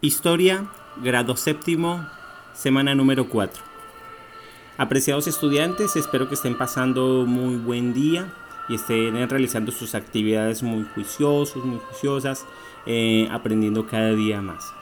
Historia, grado séptimo, semana número 4. Apreciados estudiantes, espero que estén pasando muy buen día y estén realizando sus actividades muy juiciosos, muy juiciosas, eh, aprendiendo cada día más.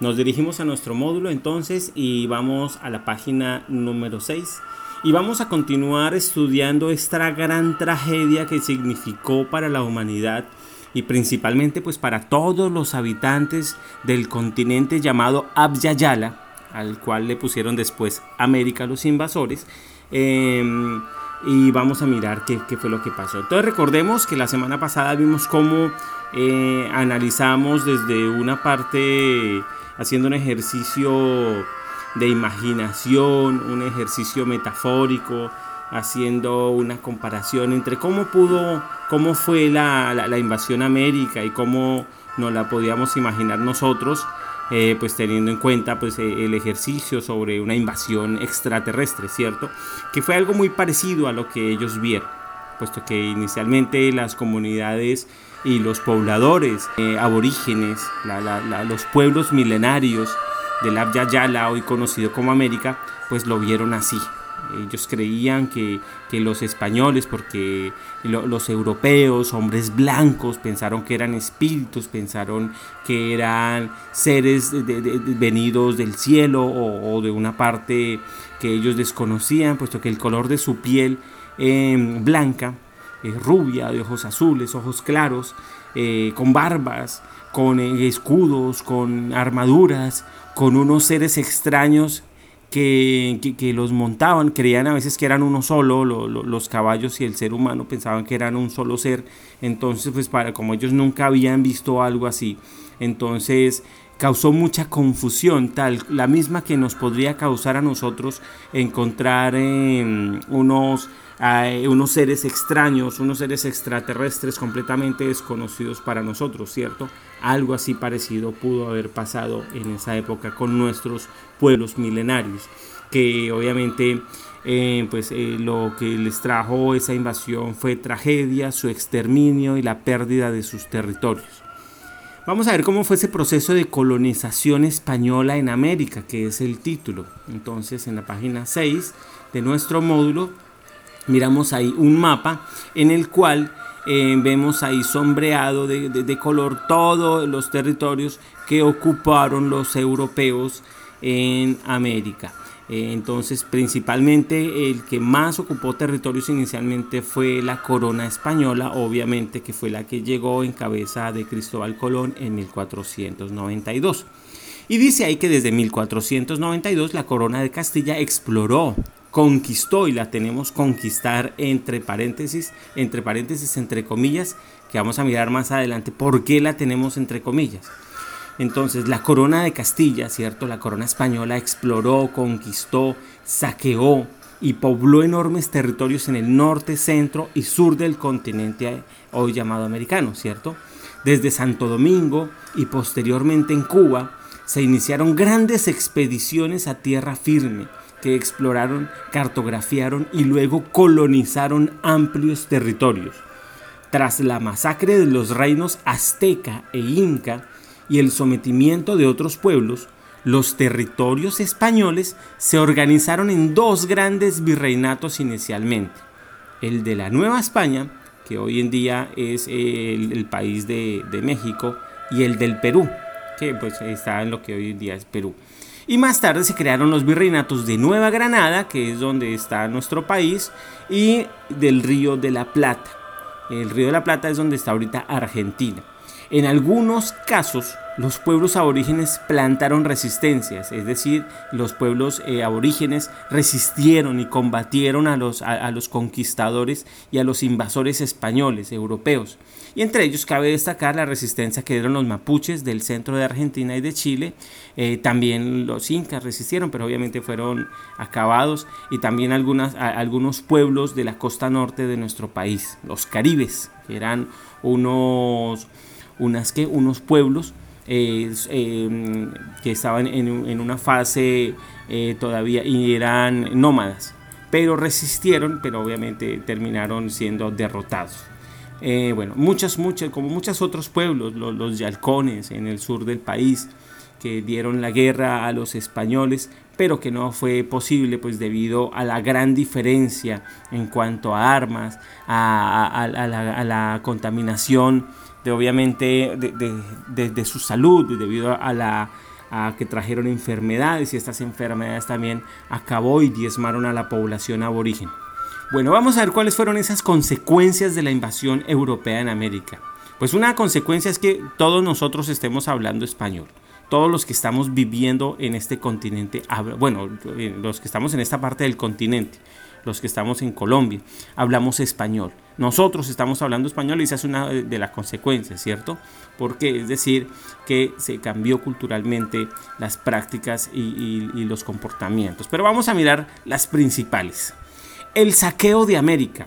Nos dirigimos a nuestro módulo entonces y vamos a la página número 6 y vamos a continuar estudiando esta gran tragedia que significó para la humanidad y principalmente pues para todos los habitantes del continente llamado Abyayala, al cual le pusieron después América los invasores. Em, y vamos a mirar qué, qué, fue lo que pasó. Entonces recordemos que la semana pasada vimos cómo eh, analizamos desde una parte haciendo un ejercicio de imaginación, un ejercicio metafórico, haciendo una comparación entre cómo pudo, cómo fue la, invasión América y cómo nos la podíamos imaginar nosotros, eh, pues teniendo en cuenta pues eh, el ejercicio sobre una invasión extraterrestre, ¿cierto? Que fue algo muy parecido a lo que ellos vieron, puesto que inicialmente las comunidades y los pobladores eh, aborígenes, los pueblos milenarios del Abya Yala, hoy conocido como América, pues lo vieron así, ellos creían que, los españoles, porque los europeos, hombres blancos, pensaron que eran espíritus, pensaron que eran seres venidos del cielo o, de una parte que ellos desconocían, puesto que el color de su piel em, blanca, eh, rubia, de ojos azules, ojos claros, eh, con barbas, con eh, escudos, con armaduras, con unos seres extraños que, los montaban, creían a veces que eran uno solo, los caballos y el ser humano pensaban que eran un solo ser, entonces pues para como ellos nunca habían visto algo así, entonces causó mucha confusión, tal la misma que nos podría causar a nosotros encontrar unos unos seres extraños, unos seres extraterrestres completamente desconocidos para nosotros, ¿cierto? Algo así parecido pudo haber pasado en esa época con nuestros pueblos milenarios, que obviamente eh, pues eh, lo que les trajo esa invasión fue tragedia, su exterminio y la pérdida de sus territorios. Vamos a ver cómo fue ese proceso de colonización española en América, que es el título. Entonces, en la página 6 de nuestro módulo miramos ahí un mapa en el cual eh, vemos ahí sombreado de, color todos los territorios que ocuparon los europeos en América. Eh, entonces, principalmente el que más ocupó territorios inicialmente fue la corona española, obviamente que fue la que llegó en cabeza de Cristóbal Colón en 1492. Y dice ahí que desde 1492 la corona de Castilla exploró conquistó y la tenemos conquistar entre paréntesis, entre paréntesis, entre comillas, que vamos a mirar más adelante por qué la tenemos entre comillas. Entonces, la corona de Castilla, ¿cierto? La corona española exploró, conquistó, saqueó y pobló enormes territorios en el norte, centro y sur del continente hoy llamado americano, ¿cierto? Desde Santo Domingo y posteriormente en Cuba se iniciaron grandes expediciones a tierra firme que exploraron, cartografiaron y luego colonizaron amplios territorios. Tras la masacre de los reinos azteca e inca y el sometimiento de otros pueblos, los territorios españoles se organizaron en dos grandes virreinatos inicialmente, el de la Nueva España, que hoy en día es el, país de, de México, y el del Perú, que pues está en lo que hoy en día es Perú. Y más tarde se crearon los virreinatos de Nueva Granada, que es donde está nuestro país, y del Río de la Plata. El Río de la Plata es donde está ahorita Argentina. En algunos casos, los pueblos aborígenes plantaron resistencias, es decir, los pueblos eh, aborígenes resistieron y combatieron a los, a, los conquistadores y a los invasores españoles, europeos. Y entre ellos cabe destacar la resistencia que dieron los mapuches del centro de Argentina y de Chile. Eh, también los incas resistieron, pero obviamente fueron acabados. Y también algunos pueblos de la costa norte de nuestro país, los caribes, que eran unos, unas, que, unos pueblos Em, que estaban en, una fase eh, todavía y eran nómadas, pero resistieron, pero obviamente terminaron siendo derrotados. Eh, bueno, muchas, muchas, como muchos otros pueblos, los, los, yalcones en el sur del país, que dieron la guerra a los españoles, pero que no fue posible pues debido a la gran diferencia en cuanto a armas, a, la, contaminación de obviamente de, su salud, debido a la que trajeron enfermedades y estas enfermedades también acabó y diezmaron a la población aborigen. Bueno, vamos a ver cuáles fueron esas consecuencias de la invasión europea en América. Pues una consecuencia es que todos nosotros estemos hablando español todos los que estamos viviendo en este continente, bueno, eh, los que estamos en esta parte del continente, los que estamos en Colombia, hablamos español. Nosotros estamos hablando español y esa es una de las consecuencias, ¿cierto? Porque es decir que se cambió culturalmente las prácticas y, y los comportamientos. Pero vamos a mirar las principales. El saqueo de América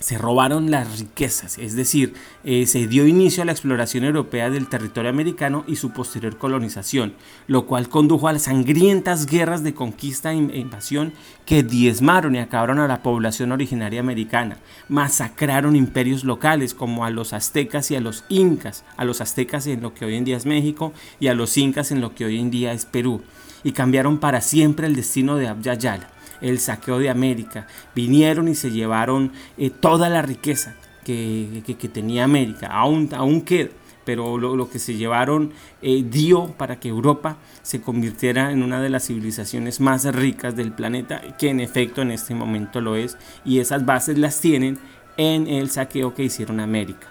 se robaron las riquezas, es decir, eh, se dio inicio a la exploración europea del territorio americano y su posterior colonización, lo cual condujo a las sangrientas guerras de conquista e invasión que diezmaron y acabaron a la población originaria americana, masacraron imperios locales como a los aztecas y a los incas, a los aztecas en lo que hoy en día es México y a los incas en lo que hoy en día es Perú, y cambiaron para siempre el destino de Abya Yala el saqueo de América. Vinieron y se llevaron eh, toda la riqueza que, tenía América, aún, aún queda. Pero lo, que se llevaron eh, dio para que Europa se convirtiera en una de las civilizaciones más ricas del planeta, que en efecto en este momento lo es, y esas bases las tienen en el saqueo que hicieron América.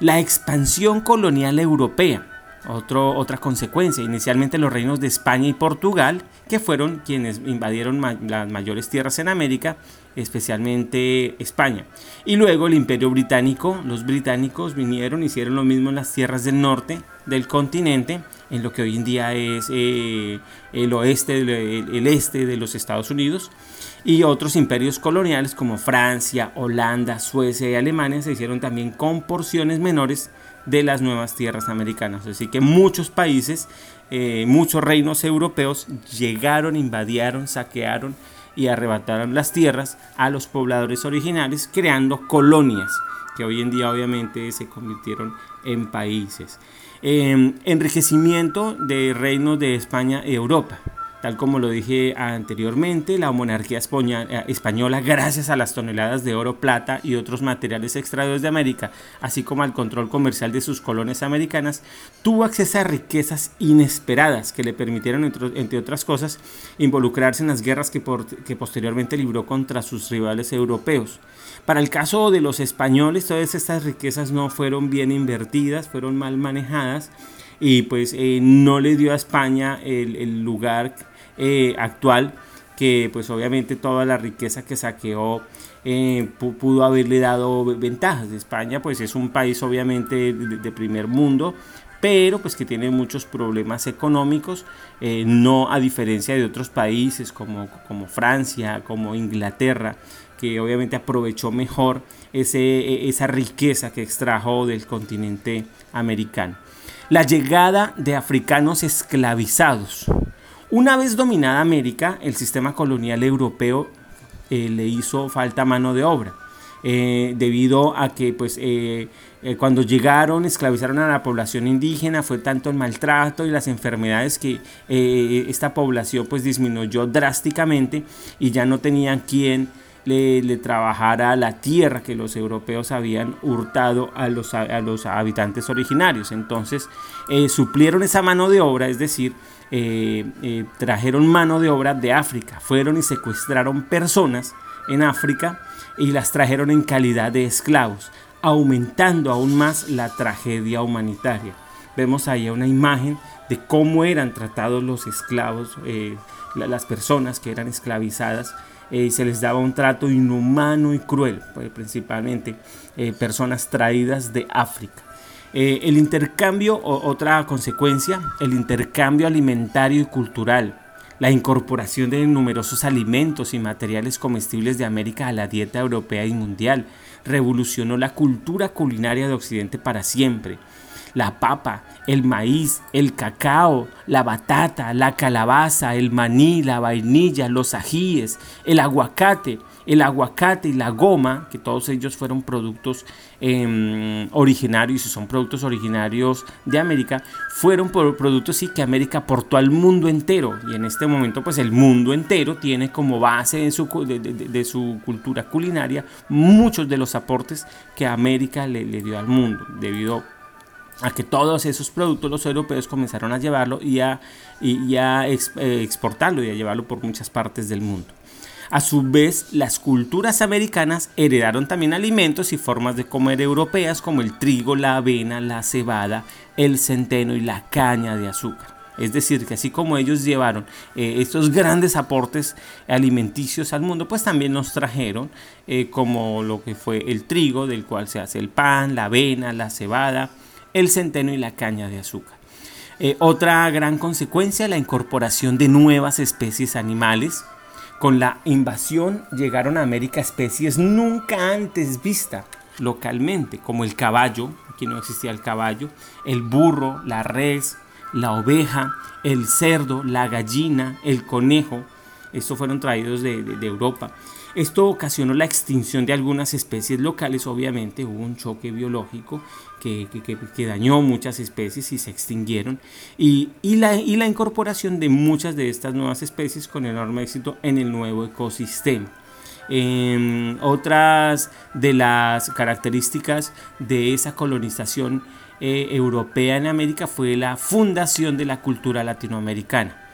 La expansión colonial europea otra consecuencia, inicialmente los reinos de España y Portugal, que fueron quienes invadieron las mayores tierras en América, especialmente España. Y luego el imperio británico, los británicos vinieron, hicieron lo mismo en las tierras del norte del continente, en lo que hoy en día es eh, el oeste, el este de los Estados Unidos. Y otros imperios coloniales como Francia, Holanda, Suecia y Alemania se hicieron también con porciones menores de las nuevas tierras americanas. Así que muchos países, eh, muchos reinos europeos llegaron, invadieron, saquearon y arrebataron las tierras a los pobladores originales, creando colonias que hoy en día obviamente se convirtieron en países. Em, enriquecimiento de reinos de España y Europa. Tal como lo dije anteriormente, la monarquía eh, española, gracias a las toneladas de oro, plata y otros materiales extraídos de América, así como al control comercial de sus colonias americanas, tuvo acceso a riquezas inesperadas que le permitieron, entre otras cosas, involucrarse en las guerras que, que posteriormente libró contra sus rivales europeos. Para el caso de los españoles, todas estas riquezas no fueron bien invertidas, fueron mal manejadas y pues eh, no le dio a España el, lugar eh, actual que pues obviamente toda la riqueza que saqueó eh, pudo haberle dado ventajas. España pues es un país obviamente de, primer mundo, pero pues que tiene muchos problemas económicos, no a diferencia de otros países como, como Francia, como Inglaterra, que obviamente aprovechó mejor ese, e, esa riqueza que extrajo del continente americano la llegada de africanos esclavizados. Una vez dominada América, el sistema colonial europeo eh, le hizo falta mano de obra. Eh, debido a que pues eh, cuando llegaron esclavizaron a la población indígena fue tanto el maltrato y las enfermedades que esta población pues disminuyó drásticamente y ya no tenían quien le, trabajara la tierra que los europeos habían hurtado a los, a los habitantes originarios. Entonces eh, suplieron esa mano de obra, es decir, eh, eh, trajeron mano de obra de África, fueron y secuestraron personas en África y las trajeron en calidad de esclavos, aumentando aún más la tragedia humanitaria. Vemos ahí una imagen de cómo eran tratados los esclavos, las personas que eran esclavizadas eh, se les daba un trato inhumano y cruel, pues, principalmente eh, personas traídas de África. Eh, el intercambio, otra consecuencia, el intercambio alimentario y cultural, la incorporación de numerosos alimentos y materiales comestibles de América a la dieta europea y mundial, revolucionó la cultura culinaria de Occidente para siempre la papa, el maíz, el cacao, la batata, la calabaza, el maní, la vainilla, los ajíes, el aguacate, el aguacate y la goma, que todos ellos fueron productos em, originarios y son productos originarios de América, fueron productos sí que América aportó al mundo entero. Y en este momento pues el mundo entero tiene como base en su, de, su cultura culinaria muchos de los aportes que América le, dio al mundo debido a que todos esos productos los europeos comenzaron a llevarlo y a, y, a eh, exportarlo y a llevarlo por muchas partes del mundo. A su vez, las culturas americanas heredaron también alimentos y formas de comer europeas como el trigo, la avena, la cebada, el centeno y la caña de azúcar. Es decir, que así como ellos llevaron eh, estos grandes aportes alimenticios al mundo, pues también nos trajeron eh, como lo que fue el trigo, del cual se hace el pan, la avena, la cebada, el centeno y la caña de azúcar. Eh, otra gran consecuencia, la incorporación de nuevas especies animales, con la invasión llegaron a América especies nunca antes vistas localmente, como el caballo, aquí no existía el caballo, el burro, la res, la oveja, el cerdo, la gallina, el conejo. Estos fueron traídos de Europa. Esto ocasionó la extinción de algunas especies locales, obviamente hubo un choque biológico que, dañó muchas especies y se extinguieron, y, la, y la incorporación de muchas de estas nuevas especies con enorme éxito en el nuevo ecosistema. Em, otras de las características de esa colonización eh, europea en América fue la fundación de la cultura latinoamericana.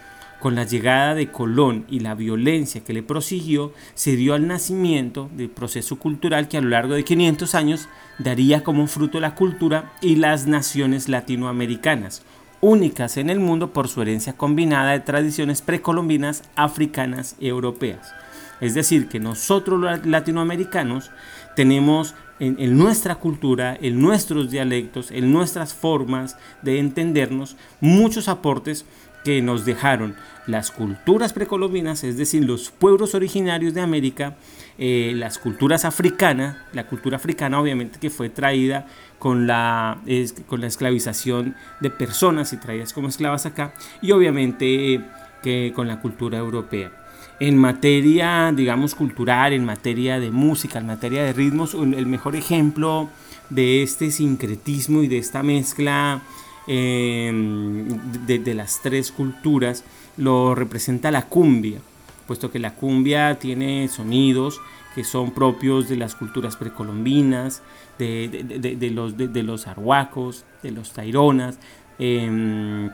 Con la llegada de Colón y la violencia que le prosiguió, se dio al nacimiento del proceso cultural que a lo largo de 500 años daría como fruto la cultura y las naciones latinoamericanas, únicas en el mundo por su herencia combinada de tradiciones precolombinas, africanas y europeas. Es decir, que nosotros los latinoamericanos tenemos en, nuestra cultura, en nuestros dialectos, en nuestras formas de entendernos, muchos aportes que nos dejaron las culturas precolombinas, es decir, los pueblos originarios de América, eh, las culturas africanas, la cultura africana obviamente que fue traída con la, con la esclavización de personas y traídas como esclavas acá, y obviamente que con la cultura europea. En materia, digamos, cultural, en materia de música, en materia de ritmos, el mejor ejemplo de este sincretismo y de esta mezcla Em, de, las tres culturas lo representa la cumbia, puesto que la cumbia tiene sonidos que son propios de las culturas precolombinas, de, los, de, los arhuacos, de los taironas, em,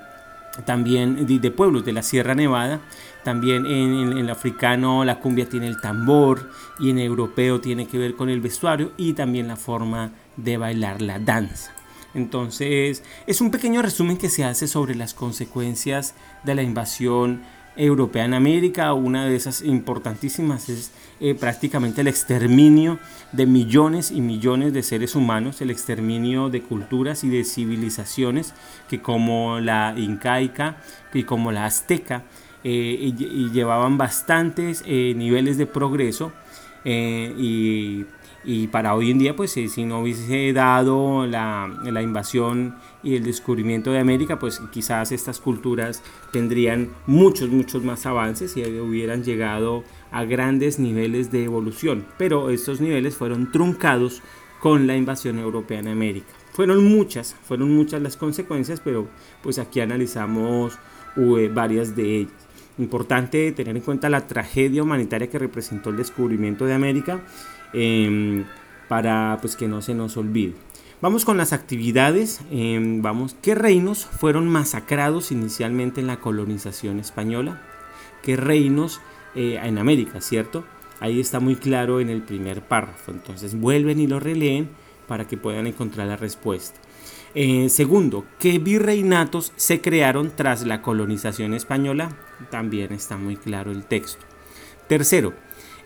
también de, pueblos de la Sierra Nevada. También en, el africano la cumbia tiene el tambor y en europeo tiene que ver con el vestuario y también la forma de bailar la danza. Entonces, es un pequeño resumen que se hace sobre las consecuencias de la invasión europea en América. Una de esas importantísimas es eh, prácticamente el exterminio de millones y millones de seres humanos, el exterminio de culturas y de civilizaciones que como la incaica y como la azteca eh, llevaban bastantes eh, niveles de progreso y y para hoy en día, pues si no hubiese dado la, la, invasión y el descubrimiento de América, pues quizás estas culturas tendrían muchos, muchos más avances y hubieran llegado a grandes niveles de evolución. Pero estos niveles fueron truncados con la invasión europea en América. Fueron muchas, fueron muchas las consecuencias, pero pues aquí analizamos eh, varias de ellas. Importante tener en cuenta la tragedia humanitaria que representó el descubrimiento de América Em, para pues que no se nos olvide. Vamos con las actividades. Em, vamos, ¿qué reinos fueron masacrados inicialmente en la colonización española? ¿Qué reinos eh, en América, cierto? Ahí está muy claro en el primer párrafo. Entonces vuelven y lo releen para que puedan encontrar la respuesta. Eh, segundo, ¿qué virreinatos se crearon tras la colonización española? También está muy claro el texto. Tercero,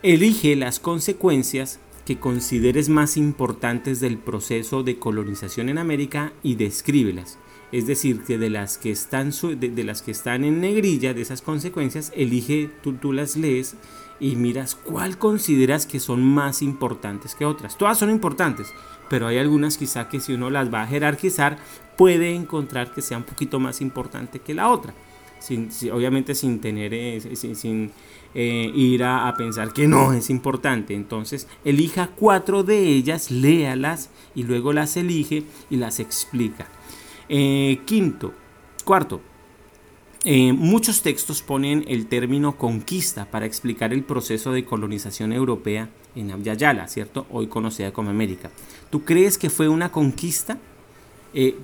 Elige las consecuencias que consideres más importantes del proceso de colonización en América y descríbelas. Es decir, que de las que están, de, las que están en negrilla de esas consecuencias, elige, tú, tú las lees y miras cuál consideras que son más importantes que otras. Todas son importantes, pero hay algunas quizá que si uno las va a jerarquizar, puede encontrar que sea un poquito más importante que la otra. Sin, obviamente sin tener, eh, sin, eh, ir a, pensar que no es importante. Entonces, elija cuatro de ellas, léalas y luego las elige y las explica. Eh, quinto, cuarto, muchos textos ponen el término conquista para explicar el proceso de colonización europea en Abyayala, ¿cierto? Hoy conocida como América. ¿Tú crees que fue una conquista?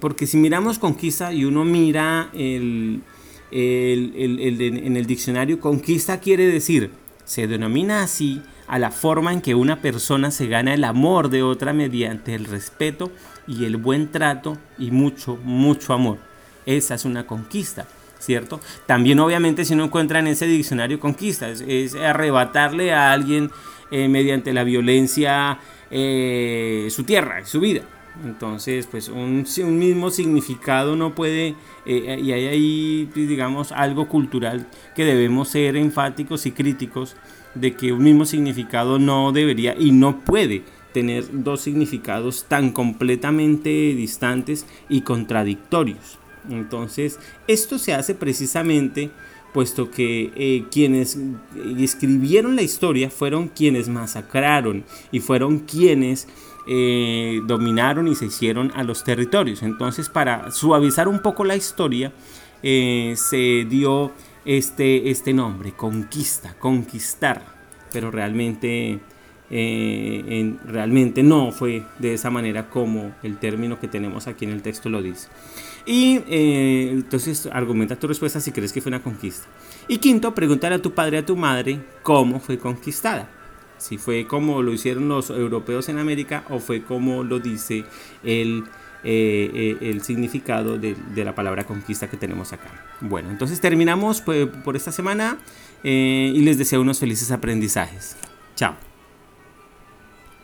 porque si miramos conquista y uno mira el, en el diccionario conquista quiere decir, se denomina así a la forma en que una persona se gana el amor de otra mediante el respeto y el buen trato y mucho, mucho amor. Esa es una conquista, ¿cierto? También obviamente si uno encuentra en ese diccionario conquista, es, arrebatarle a alguien eh, mediante la violencia eh, su tierra, su vida. Entonces, pues un, un mismo significado no puede, eh, y hay ahí, digamos, algo cultural que debemos ser enfáticos y críticos de que un mismo significado no debería y no puede tener dos significados tan completamente distantes y contradictorios. Entonces, esto se hace precisamente puesto que eh, quienes escribieron la historia fueron quienes masacraron y fueron quienes eh, dominaron y se hicieron a los territorios. Entonces, para suavizar un poco la historia, eh, se dio este, este nombre, conquista, conquistar, pero realmente, eh, realmente no fue de esa manera como el término que tenemos aquí en el texto lo dice. Y entonces argumenta tu respuesta si crees que fue una conquista. Y quinto, preguntar a tu padre a tu madre cómo fue conquistada si fue como lo hicieron los europeos en América o fue como lo dice el, eh, eh, el significado de, la palabra conquista que tenemos acá. Bueno, entonces terminamos pues, por esta semana eh, y les deseo unos felices aprendizajes. Chao.